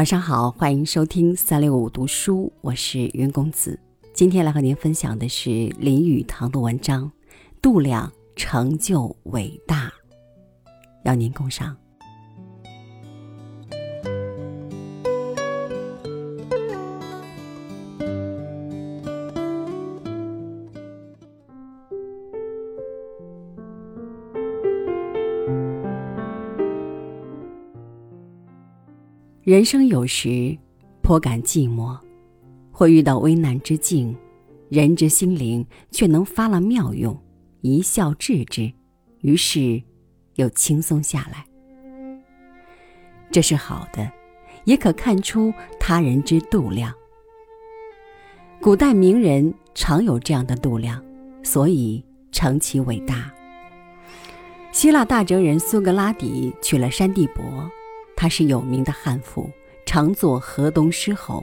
晚上好，欢迎收听三六五读书，我是云公子。今天来和您分享的是林语堂的文章《度量成就伟大》，邀您共赏。人生有时颇感寂寞，会遇到危难之境，人之心灵却能发了妙用，一笑置之，于是又轻松下来。这是好的，也可看出他人之度量。古代名人常有这样的度量，所以成其伟大。希腊大哲人苏格拉底娶了山地伯。他是有名的汉妇，常作河东狮吼。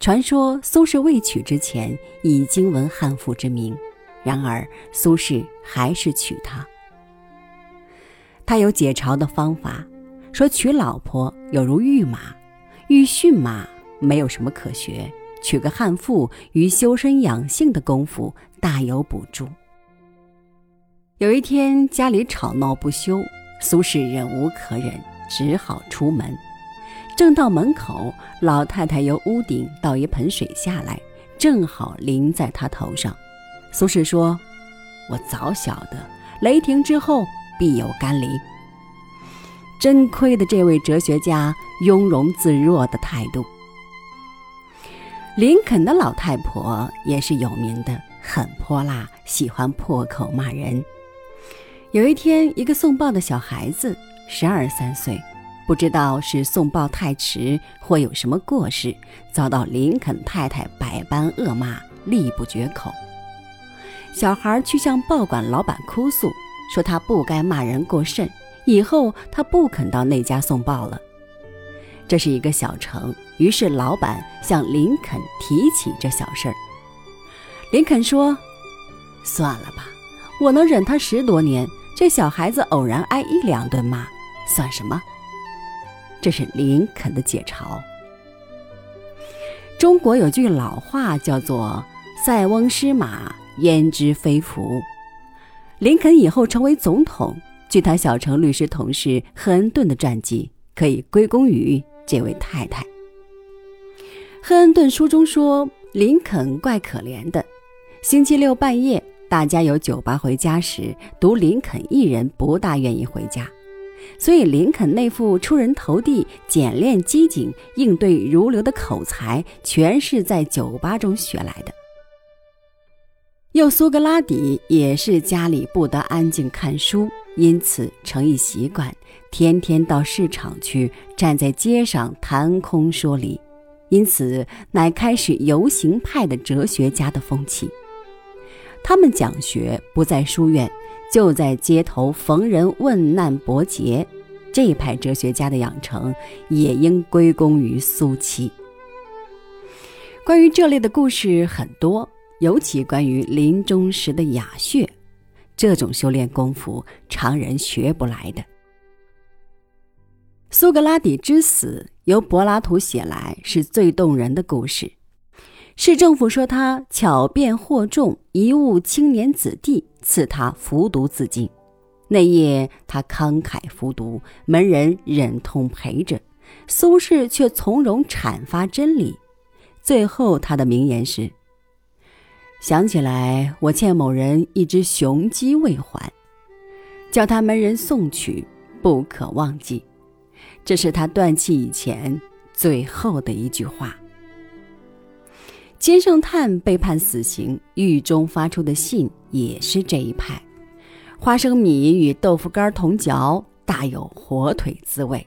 传说苏轼未娶之前已经闻汉妇之名，然而苏轼还是娶她。他有解嘲的方法，说娶老婆有如育马，欲驯马没有什么可学，娶个汉妇于修身养性的功夫大有补助。有一天家里吵闹不休，苏轼忍无可忍。只好出门，正到门口，老太太由屋顶倒一盆水下来，正好淋在他头上。苏轼说：“我早晓得，雷霆之后必有甘霖。”真亏得这位哲学家雍容自若的态度。林肯的老太婆也是有名的，很泼辣，喜欢破口骂人。有一天，一个送报的小孩子。十二三岁，不知道是送报太迟或有什么过失，遭到林肯太太百般恶骂，力不绝口。小孩去向报馆老板哭诉，说他不该骂人过甚，以后他不肯到那家送报了。这是一个小城，于是老板向林肯提起这小事儿。林肯说：“算了吧，我能忍他十多年，这小孩子偶然挨一两顿骂。”算什么？这是林肯的解嘲。中国有句老话叫做“塞翁失马，焉知非福”。林肯以后成为总统，据他小城律师同事赫恩顿的传记，可以归功于这位太太。赫恩顿书中说，林肯怪可怜的，星期六半夜大家有酒吧回家时，独林肯一人不大愿意回家。所以，林肯那副出人头地、简练机警、应对如流的口才，全是在酒吧中学来的。又苏格拉底也是家里不得安静看书，因此成一习惯，天天到市场去，站在街上谈空说理，因此乃开始游行派的哲学家的风气。他们讲学不在书院。就在街头逢人问难伯杰，这一派哲学家的养成也应归功于苏七。关于这类的故事很多，尤其关于临终时的哑穴，这种修炼功夫常人学不来的。苏格拉底之死由柏拉图写来是最动人的故事。市政府说他巧辩惑众，贻误青年子弟，赐他服毒自尽。那夜他慷慨服毒，门人忍痛陪着，苏轼却从容阐发真理。最后他的名言是：“想起来我欠某人一只雄鸡未还，叫他门人送去，不可忘记。”这是他断气以前最后的一句话。金圣叹被判死刑，狱中发出的信也是这一派。花生米与豆腐干同嚼，大有火腿滋味。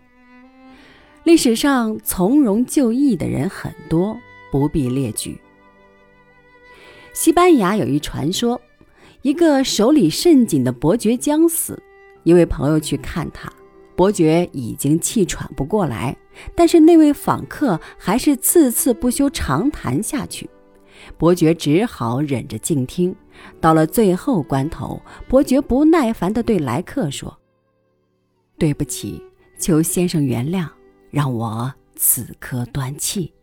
历史上从容就义的人很多，不必列举。西班牙有一传说，一个手里甚紧的伯爵将死，一位朋友去看他，伯爵已经气喘不过来。但是那位访客还是次次不休长谈下去，伯爵只好忍着静听。到了最后关头，伯爵不耐烦地对来客说：“对不起，求先生原谅，让我此刻断气。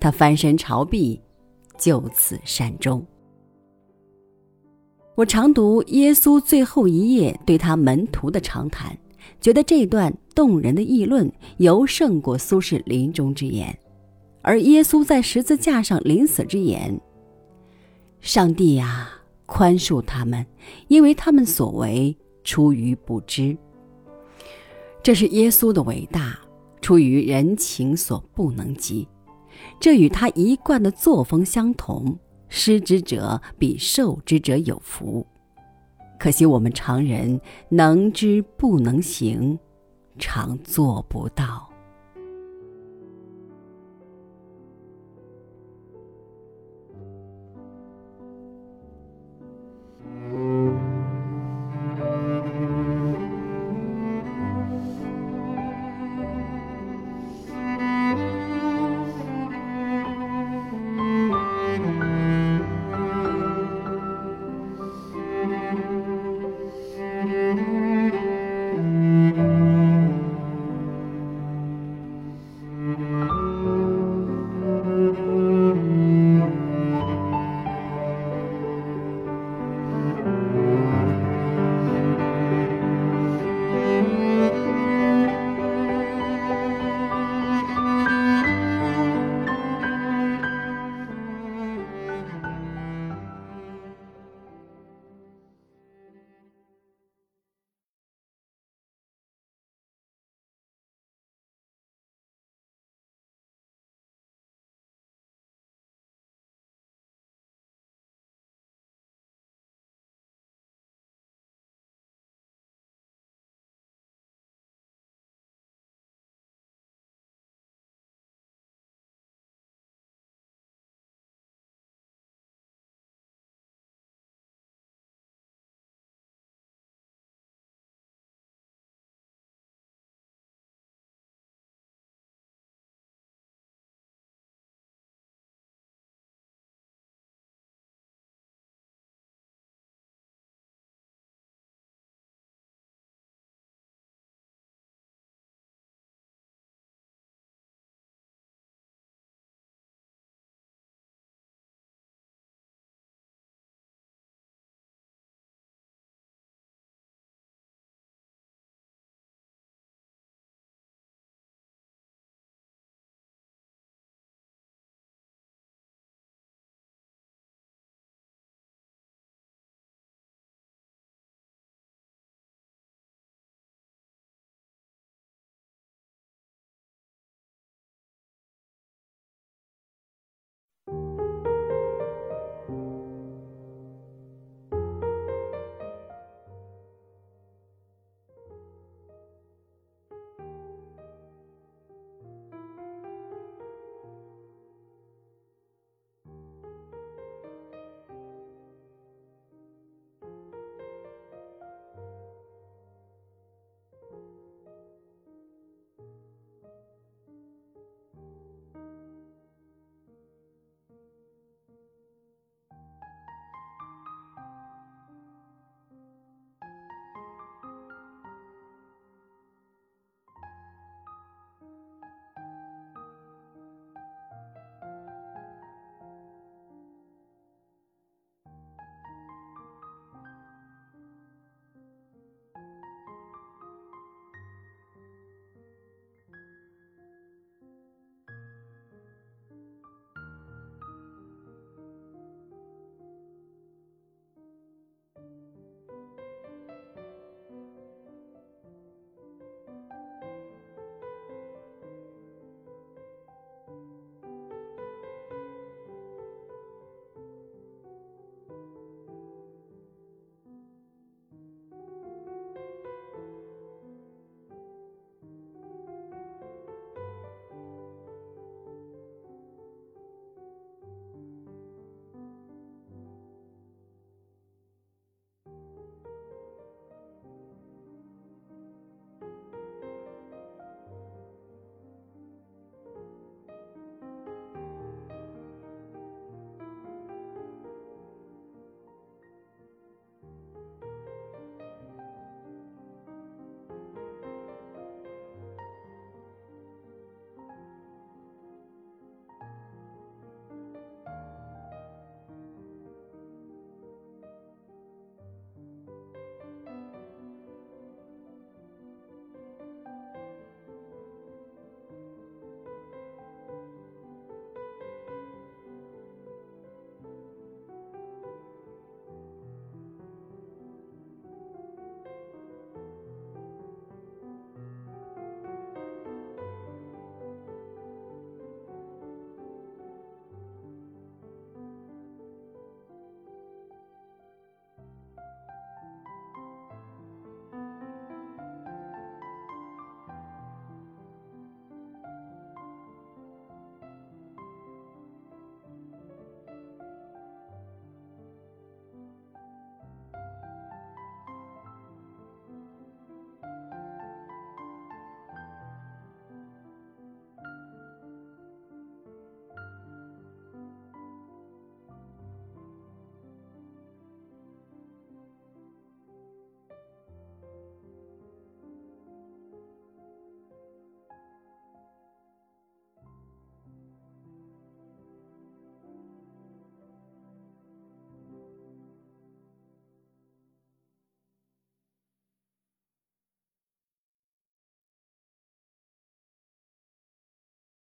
他翻身朝壁，就此善终。我常读耶稣最后一页对他门徒的长谈，觉得这段动人的议论尤胜过苏轼临终之言。而耶稣在十字架上临死之言：“上帝呀，宽恕他们，因为他们所为出于不知。”这是耶稣的伟大，出于人情所不能及。这与他一贯的作风相同。施之者比受之者有福，可惜我们常人能知不能行，常做不到。